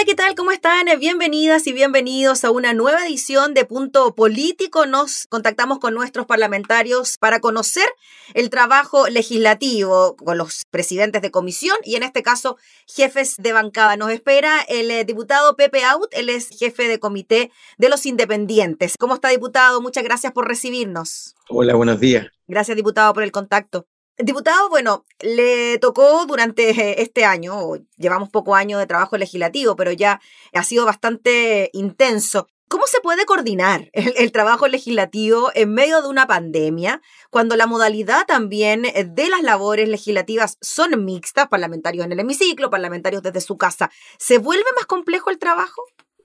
Hola, ¿qué tal? ¿Cómo están? Bienvenidas y bienvenidos a una nueva edición de Punto Político. Nos contactamos con nuestros parlamentarios para conocer el trabajo legislativo con los presidentes de comisión y en este caso jefes de bancada. Nos espera el eh, diputado Pepe Out, él es jefe de comité de los independientes. ¿Cómo está, diputado? Muchas gracias por recibirnos. Hola, buenos días. Gracias, diputado, por el contacto. Diputado, bueno, le tocó durante este año, llevamos poco año de trabajo legislativo, pero ya ha sido bastante intenso. ¿Cómo se puede coordinar el, trabajo legislativo en medio de una pandemia, cuando la modalidad también de las labores legislativas son mixtas, parlamentarios en el hemiciclo, parlamentarios desde su casa? ¿Se vuelve más complejo el trabajo?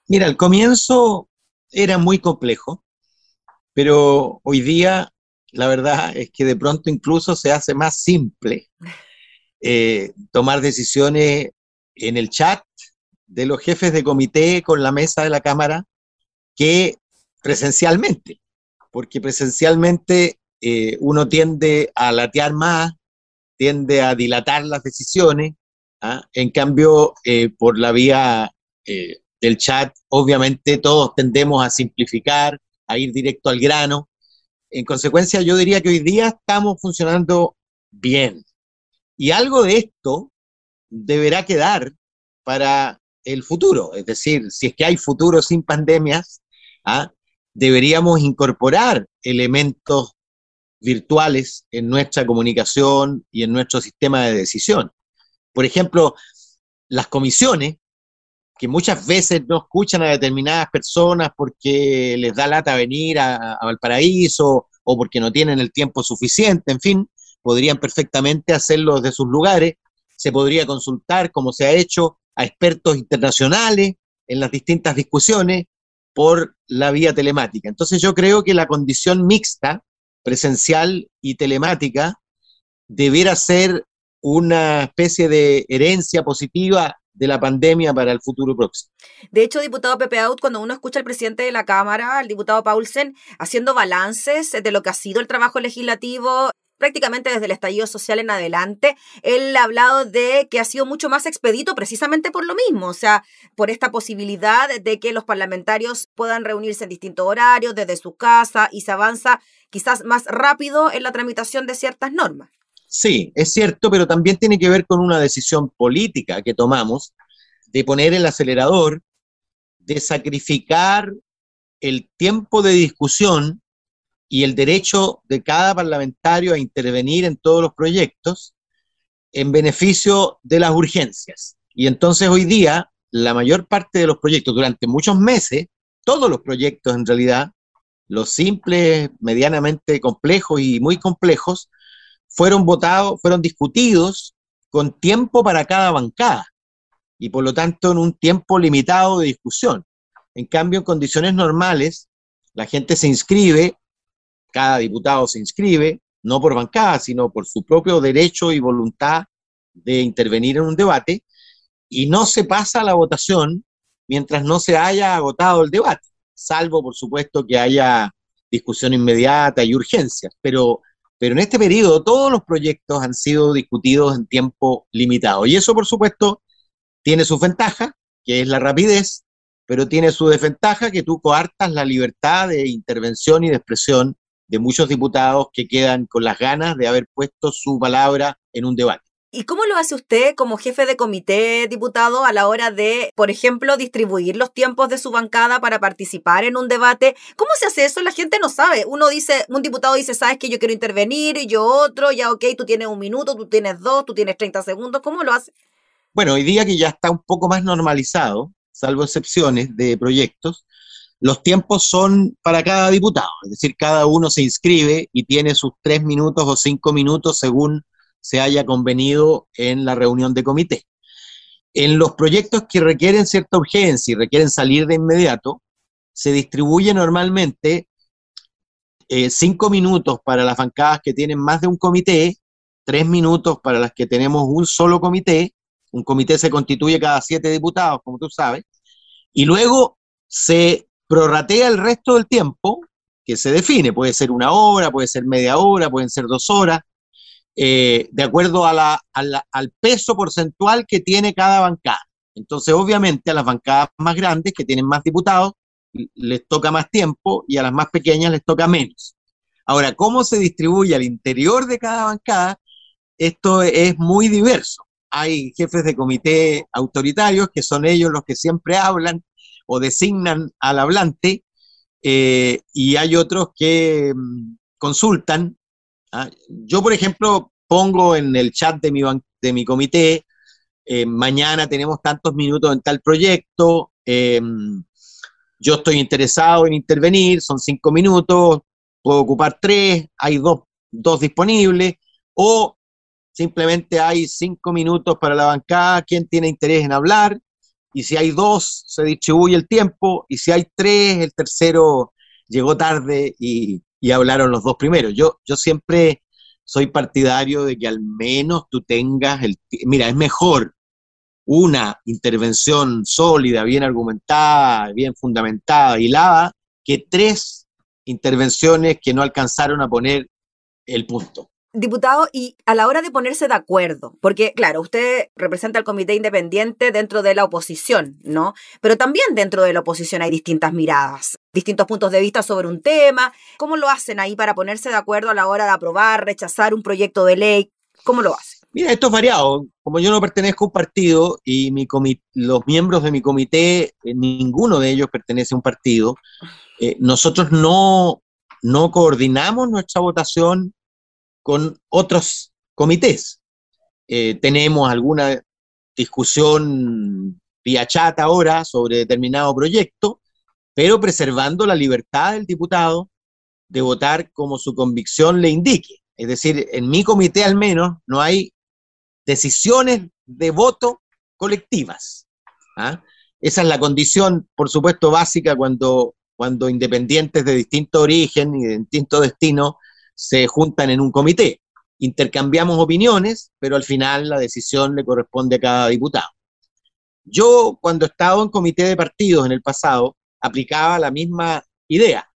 Mira, al comienzo era muy complejo, pero hoy día la verdad es que de pronto incluso se hace más simple eh, tomar decisiones en el chat de los jefes de comité con la mesa de la Cámara que presencialmente, porque presencialmente eh, uno tiende a latear más, tiende a dilatar las decisiones, ¿ah? en cambio, eh, por la vía del chat, obviamente todos tendemos a simplificar, a ir directo al grano, en consecuencia, yo diría que hoy día estamos funcionando bien. Y algo de esto deberá quedar para el futuro. Es decir, si es que hay futuro sin pandemias, ¿ah? deberíamos incorporar elementos virtuales en nuestra comunicación y en nuestro sistema de decisión. Por ejemplo, las comisiones, que muchas veces no escuchan a determinadas personas porque les da lata venir a, a Valparaíso o porque no tienen el tiempo suficiente, en fin, podrían perfectamente hacerlo desde sus lugares. Se podría consultar, como se ha hecho, a expertos internacionales en las distintas discusiones por la vía telemática. Entonces yo creo que la condición mixta, presencial y telemática, debiera ser una especie de herencia positiva de la pandemia para el futuro próximo. De hecho, diputado Pepe Out, cuando uno escucha al presidente de la Cámara, al diputado Paulsen, haciendo balances de lo que ha sido el trabajo legislativo prácticamente desde el estallido social en adelante, él ha hablado de que ha sido mucho más expedito precisamente por lo mismo, o sea, por esta posibilidad de que los parlamentarios puedan reunirse en distintos horarios desde su casa y se avanza quizás más rápido en la tramitación de ciertas normas. Sí, es cierto, pero también tiene que ver con una decisión política que tomamos de poner el acelerador, de sacrificar el tiempo de discusión y el derecho de cada parlamentario a intervenir en todos los proyectos en beneficio de las urgencias. Y entonces hoy día, la mayor parte de los proyectos, durante muchos meses, todos los proyectos en realidad, los simples, medianamente complejos y muy complejos, fueron votados, fueron discutidos con tiempo para cada bancada y por lo tanto en un tiempo limitado de discusión. En cambio, en condiciones normales, la gente se inscribe, cada diputado se inscribe, no por bancada, sino por su propio derecho y voluntad de intervenir en un debate, y no se pasa la votación mientras no se haya agotado el debate, salvo, por supuesto, que haya discusión inmediata y urgencias, pero pero en este periodo todos los proyectos han sido discutidos en tiempo limitado. Y eso, por supuesto, tiene su ventaja, que es la rapidez, pero tiene su desventaja, que tú coartas la libertad de intervención y de expresión de muchos diputados que quedan con las ganas de haber puesto su palabra en un debate. ¿Y cómo lo hace usted como jefe de comité, diputado, a la hora de, por ejemplo, distribuir los tiempos de su bancada para participar en un debate? ¿Cómo se hace eso? La gente no sabe. Uno dice, un diputado dice, sabes que yo quiero intervenir, y yo otro, ya ok, tú tienes un minuto, tú tienes dos, tú tienes 30 segundos. ¿Cómo lo hace? Bueno, hoy día que ya está un poco más normalizado, salvo excepciones de proyectos, los tiempos son para cada diputado, es decir, cada uno se inscribe y tiene sus tres minutos o cinco minutos según se haya convenido en la reunión de comité. En los proyectos que requieren cierta urgencia y requieren salir de inmediato, se distribuye normalmente eh, cinco minutos para las bancadas que tienen más de un comité, tres minutos para las que tenemos un solo comité, un comité se constituye cada siete diputados, como tú sabes, y luego se prorratea el resto del tiempo que se define. Puede ser una hora, puede ser media hora, pueden ser dos horas, eh, de acuerdo a al peso porcentual que tiene cada bancada. Entonces, obviamente, a las bancadas más grandes, que tienen más diputados, les toca más tiempo y a las más pequeñas les toca menos. Ahora, ¿cómo se distribuye al interior de cada bancada? Esto es muy diverso. Hay jefes de comité autoritarios, que son ellos los que siempre hablan o designan al hablante, eh, y hay otros que mm, consultan. ¿Ah? Yo, por ejemplo, pongo en el chat de mi, de mi comité eh, mañana tenemos tantos minutos en tal proyecto, eh, yo estoy interesado en intervenir, son cinco minutos, puedo ocupar tres, hay dos, dos disponibles, o simplemente hay cinco minutos para la bancada, quien tiene interés en hablar, y si hay dos, se distribuye el tiempo, y si hay tres, el tercero llegó tarde y, y hablaron los dos primeros. Yo, yo siempre soy partidario de que al menos tú tengas el... Mira, es mejor una intervención sólida, bien argumentada, bien fundamentada, hilada, que tres intervenciones que no alcanzaron a poner el punto. Diputado, y a la hora de ponerse de acuerdo, porque claro, usted representa al comité independiente dentro de la oposición, ¿no? Pero también dentro de la oposición hay distintas miradas, distintos puntos de vista sobre un tema. ¿Cómo lo hacen ahí para ponerse de acuerdo a la hora de aprobar, rechazar un proyecto de ley? ¿Cómo lo hacen? Mira, esto es variado. Como yo no pertenezco a un partido y los miembros de mi comité, eh, ninguno de ellos pertenece a un partido, eh, nosotros no, no coordinamos nuestra votación con otros comités. Eh, tenemos alguna discusión vía chat ahora sobre determinado proyecto, pero preservando la libertad del diputado de votar como su convicción le indique. Es decir, en mi comité al menos no hay decisiones de voto colectivas. ¿ah? Esa es la condición, por supuesto, básica cuando, cuando independientes de distinto origen y de distinto destino se juntan en un comité. Intercambiamos opiniones, pero al final la decisión le corresponde a cada diputado. Yo, cuando estaba en comité de partidos en el pasado, aplicaba la misma idea,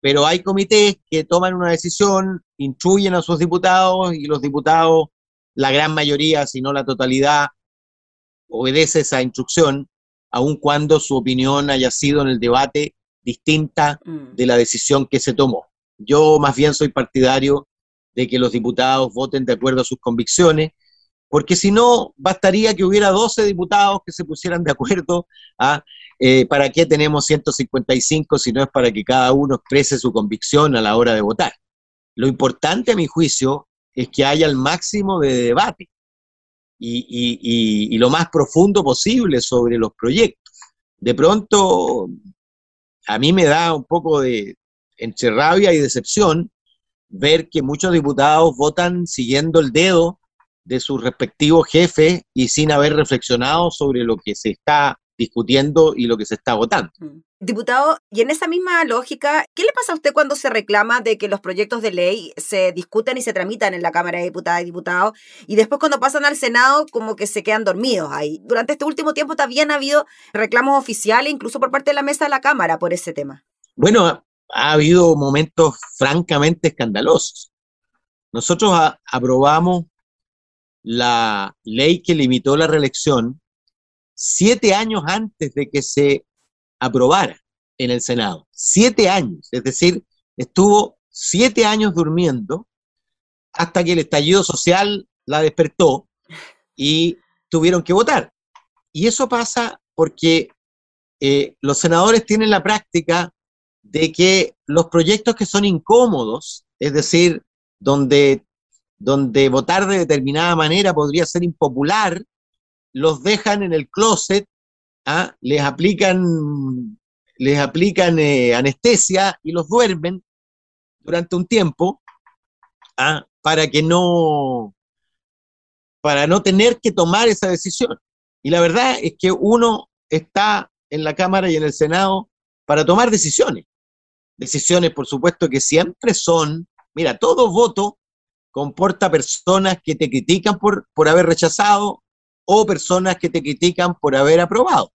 pero hay comités que toman una decisión, instruyen a sus diputados y los diputados la gran mayoría, si no la totalidad, obedece esa instrucción, aun cuando su opinión haya sido en el debate distinta mm. de la decisión que se tomó. Yo más bien soy partidario de que los diputados voten de acuerdo a sus convicciones, porque si no, bastaría que hubiera 12 diputados que se pusieran de acuerdo. ¿ah? Eh, ¿Para qué tenemos 155 si no es para que cada uno exprese su convicción a la hora de votar? Lo importante, a mi juicio, es que haya el máximo de debate y, lo más profundo posible sobre los proyectos. De pronto, a mí me da un poco de entre rabia y decepción ver que muchos diputados votan siguiendo el dedo de sus respectivos jefes y sin haber reflexionado sobre lo que se está discutiendo y lo que se está votando. Mm. Diputado, y en esa misma lógica, ¿qué le pasa a usted cuando se reclama de que los proyectos de ley se discuten y se tramitan en la Cámara de Diputadas y Diputados y después cuando pasan al Senado como que se quedan dormidos ahí? Durante este último tiempo también ha habido reclamos oficiales, incluso por parte de la mesa de la Cámara, por ese tema. Bueno, ha habido momentos francamente escandalosos. Nosotros aprobamos la ley que limitó la reelección siete años antes de que se aprobara en el Senado. Siete años, es decir, estuvo siete años durmiendo hasta que el estallido social la despertó y tuvieron que votar. Y eso pasa porque eh, los senadores tienen la práctica de que los proyectos que son incómodos, es decir, donde, donde votar de determinada manera podría ser impopular, los dejan en el closet, ¿ah? les aplican, les aplican eh, anestesia y los duermen durante un tiempo ¿ah? para que no, para no tener que tomar esa decisión. Y la verdad es que uno está en la Cámara y en el Senado para tomar decisiones. Decisiones, por supuesto, que siempre son, mira, todo voto comporta personas que te critican por, por haber rechazado o personas que te critican por haber aprobado.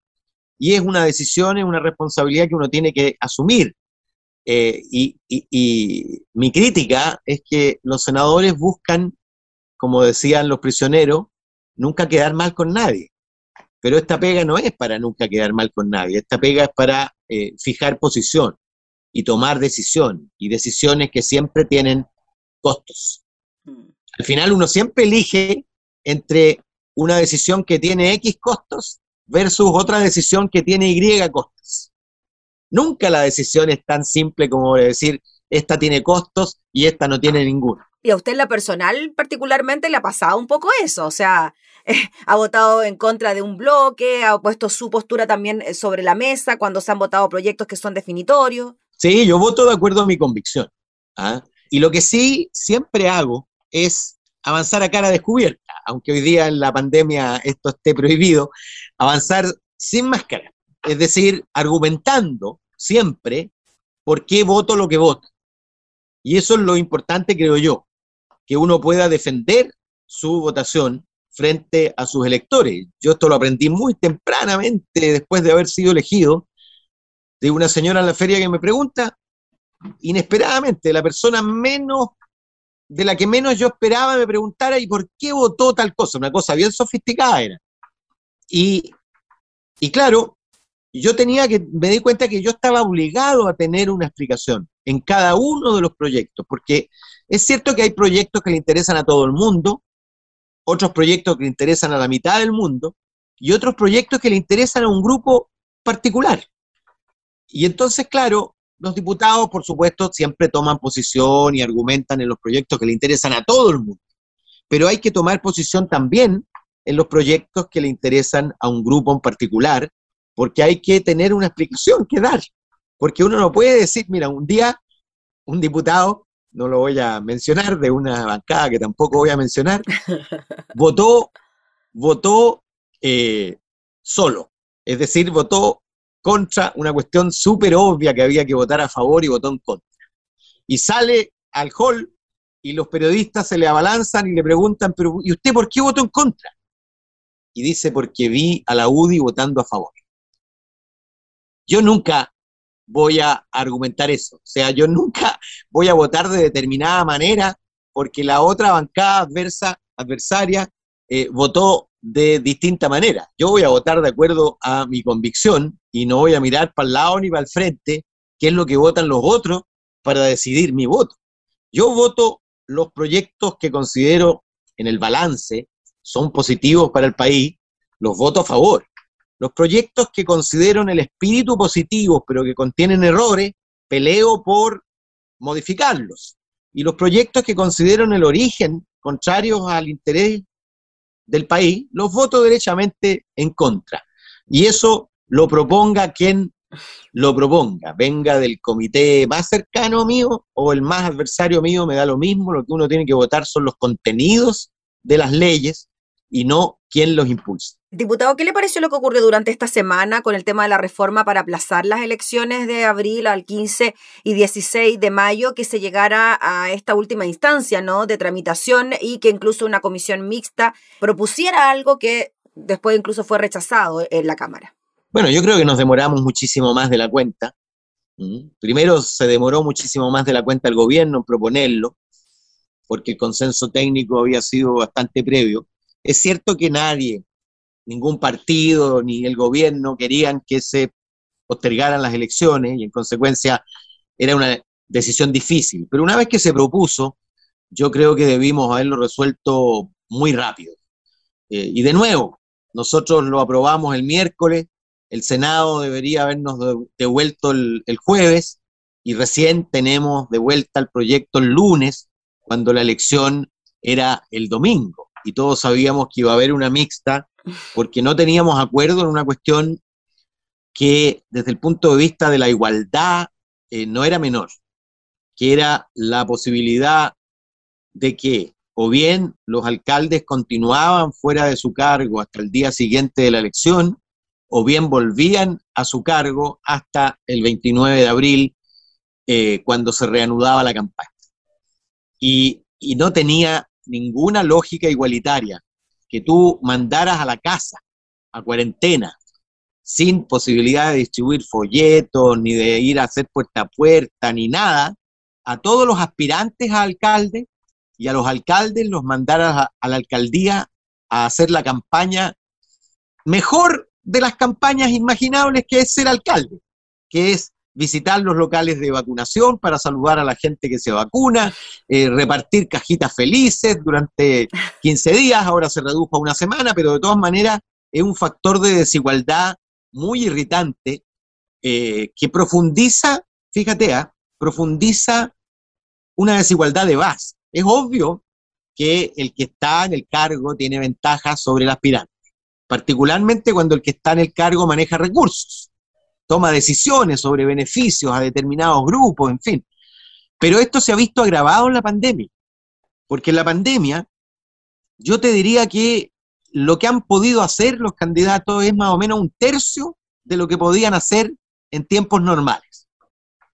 Y es una decisión, es una responsabilidad que uno tiene que asumir. Eh, y, mi crítica es que los senadores buscan, como decían los prisioneros, nunca quedar mal con nadie. Pero esta pega no es para nunca quedar mal con nadie, esta pega es para eh, fijar posición y tomar decisiones, y decisiones que siempre tienen costos. Mm. Al final uno siempre elige entre una decisión que tiene X costos versus otra decisión que tiene Y costos. Nunca la decisión es tan simple como decir, esta tiene costos y esta no tiene ninguno. Y a usted en la personal particularmente le ha pasado un poco eso, o sea, ha votado en contra de un bloque, ha puesto su postura también eh, sobre la mesa cuando se han votado proyectos que son definitorios. Sí, yo voto de acuerdo a mi convicción. ¿ah? Y lo que sí siempre hago es avanzar a cara descubierta, aunque hoy día en la pandemia esto esté prohibido, avanzar sin máscara, es decir, argumentando siempre por qué voto lo que voto. Y eso es lo importante, creo yo, que uno pueda defender su votación frente a sus electores. Yo esto lo aprendí muy tempranamente después de haber sido elegido, de una señora en la feria que me pregunta, inesperadamente, la persona menos, de la que menos yo esperaba me preguntara, ¿y por qué votó tal cosa? Una cosa bien sofisticada era. Y, y claro, yo tenía que, me di cuenta que yo estaba obligado a tener una explicación en cada uno de los proyectos, porque es cierto que hay proyectos que le interesan a todo el mundo, otros proyectos que le interesan a la mitad del mundo y otros proyectos que le interesan a un grupo particular. Y entonces, claro, los diputados, por supuesto, siempre toman posición y argumentan en los proyectos que le interesan a todo el mundo. Pero hay que tomar posición también en los proyectos que le interesan a un grupo en particular, porque hay que tener una explicación que dar. Porque uno no puede decir, mira, un día un diputado no lo voy a mencionar, de una bancada que tampoco voy a mencionar, votó, votó eh, solo. Es decir, votó contra una cuestión súper obvia que había que votar a favor y votó en contra. Y sale al hall y los periodistas se le abalanzan y le preguntan, pero ¿y usted por qué votó en contra? Y dice, porque vi a la UDI votando a favor. Yo nunca voy a argumentar eso. O sea, yo nunca voy a votar de determinada manera porque la otra bancada adversa, adversaria eh, votó de distinta manera. Yo voy a votar de acuerdo a mi convicción y no voy a mirar para el lado ni para el frente qué es lo que votan los otros para decidir mi voto. Yo voto los proyectos que considero en el balance son positivos para el país, los voto a favor. Los proyectos que considero el espíritu positivo, pero que contienen errores, peleo por modificarlos. Y los proyectos que considero el origen contrarios al interés del país, los voto derechamente en contra. Y eso lo proponga quien lo proponga, venga del comité más cercano mío o el más adversario mío, me da lo mismo, lo que uno tiene que votar son los contenidos de las leyes y no quién los impulsa. Diputado, ¿qué le pareció lo que ocurrió durante esta semana con el tema de la reforma para aplazar las elecciones de abril al 15 y 16 de mayo, que se llegara a esta última instancia ¿no? de tramitación y que incluso una comisión mixta propusiera algo que después incluso fue rechazado en la Cámara? Bueno, yo creo que nos demoramos muchísimo más de la cuenta. ¿Mm? Primero se demoró muchísimo más de la cuenta el gobierno en proponerlo, porque el consenso técnico había sido bastante previo. Es cierto que nadie, ningún partido ni el gobierno querían que se postergaran las elecciones y en consecuencia era una decisión difícil. Pero una vez que se propuso, yo creo que debimos haberlo resuelto muy rápido. Eh, y de nuevo, nosotros lo aprobamos el miércoles, el Senado debería habernos devuelto el, el jueves y recién tenemos de vuelta el proyecto el lunes, cuando la elección era el domingo y todos sabíamos que iba a haber una mixta porque no teníamos acuerdo en una cuestión que desde el punto de vista de la igualdad eh, no era menor, que era la posibilidad de que o bien los alcaldes continuaban fuera de su cargo hasta el día siguiente de la elección, o bien volvían a su cargo hasta el 29 de abril, eh, cuando se reanudaba la campaña. Y, y no tenía ninguna lógica igualitaria que tú mandaras a la casa, a cuarentena, sin posibilidad de distribuir folletos, ni de ir a hacer puerta a puerta, ni nada, a todos los aspirantes a alcalde y a los alcaldes los mandaras a, a la alcaldía a hacer la campaña mejor de las campañas imaginables que es ser alcalde, que es visitar los locales de vacunación para saludar a la gente que se vacuna, eh, repartir cajitas felices durante 15 días, ahora se redujo a una semana, pero de todas maneras es un factor de desigualdad muy irritante eh, que profundiza, fíjate, ah, profundiza una desigualdad de base. Es obvio que el que está en el cargo tiene ventajas sobre el aspirante, particularmente cuando el que está en el cargo maneja recursos toma decisiones sobre beneficios a determinados grupos, en fin. Pero esto se ha visto agravado en la pandemia, porque en la pandemia yo te diría que lo que han podido hacer los candidatos es más o menos un tercio de lo que podían hacer en tiempos normales,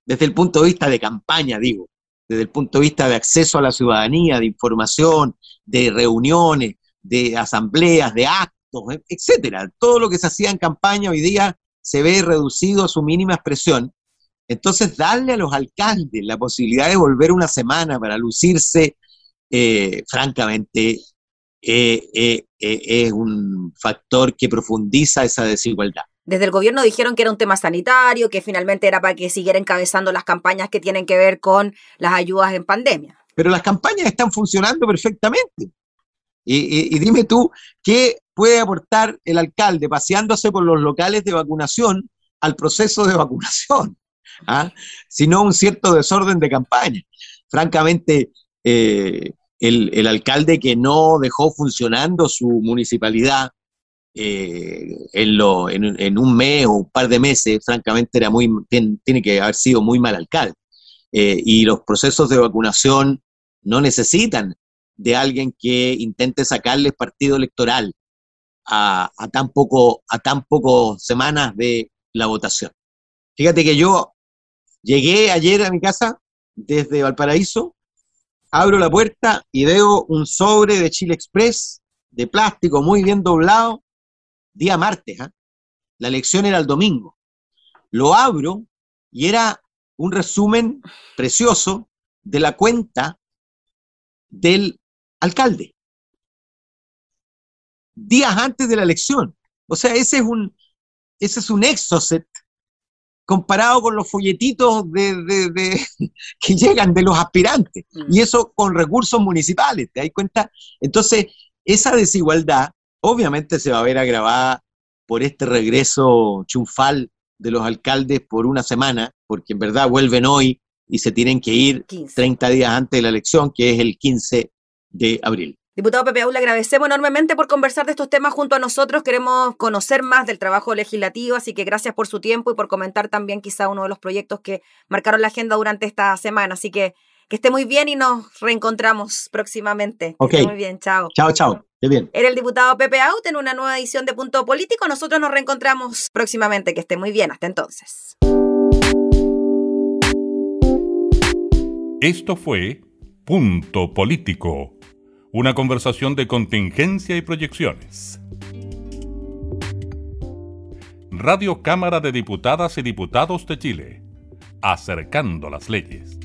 desde el punto de vista de campaña, digo, desde el punto de vista de acceso a la ciudadanía, de información, de reuniones, de asambleas, de actos, etcétera. Todo lo que se hacía en campaña hoy día se ve reducido a su mínima expresión. Entonces, darle a los alcaldes la posibilidad de volver una semana para lucirse, eh, francamente, eh, eh, es un factor que profundiza esa desigualdad. Desde el gobierno dijeron que era un tema sanitario, que finalmente era para que siguiera encabezando las campañas que tienen que ver con las ayudas en pandemia. Pero las campañas están funcionando perfectamente. Y, dime tú, ¿qué puede aportar el alcalde paseándose por los locales de vacunación al proceso de vacunación? ¿Ah? Sino un cierto desorden de campaña. Francamente, eh, el, alcalde que no dejó funcionando su municipalidad eh, en, un mes o un par de meses, francamente era muy, tiene, que haber sido muy mal alcalde. Eh, y los procesos de vacunación no necesitan de alguien que intente sacarle partido electoral a, tan poco, a tan poco semanas de la votación. Fíjate que yo llegué ayer a mi casa desde Valparaíso, abro la puerta y veo un sobre de Chile Express de plástico muy bien doblado, día martes. ¿ah? La elección era el domingo. Lo abro y era un resumen precioso de la cuenta del alcalde. Días antes de la elección. O sea, ese es un, ese es un exocet comparado con los folletitos de, que llegan de los aspirantes. Mm. Y eso con recursos municipales, ¿te das cuenta? Entonces, esa desigualdad obviamente se va a ver agravada por este regreso chunfal de los alcaldes por una semana, porque en verdad vuelven hoy y se tienen que ir 30 días antes de la elección, que es el 15 de abril. Diputado Pepe Aula, le agradecemos enormemente por conversar de estos temas junto a nosotros. Queremos conocer más del trabajo legislativo, así que gracias por su tiempo y por comentar también quizá uno de los proyectos que marcaron la agenda durante esta semana. Así que que esté muy bien y nos reencontramos próximamente. Ok. muy bien, chao. Chao, chao. Qué bien. Era el diputado Pepe Out en una nueva edición de Punto Político. Nosotros nos reencontramos próximamente. Que esté muy bien. Hasta entonces. Esto fue Punto Político, una conversación de contingencia y proyecciones. Radio Cámara de Diputadas y Diputados de Chile, acercando las leyes.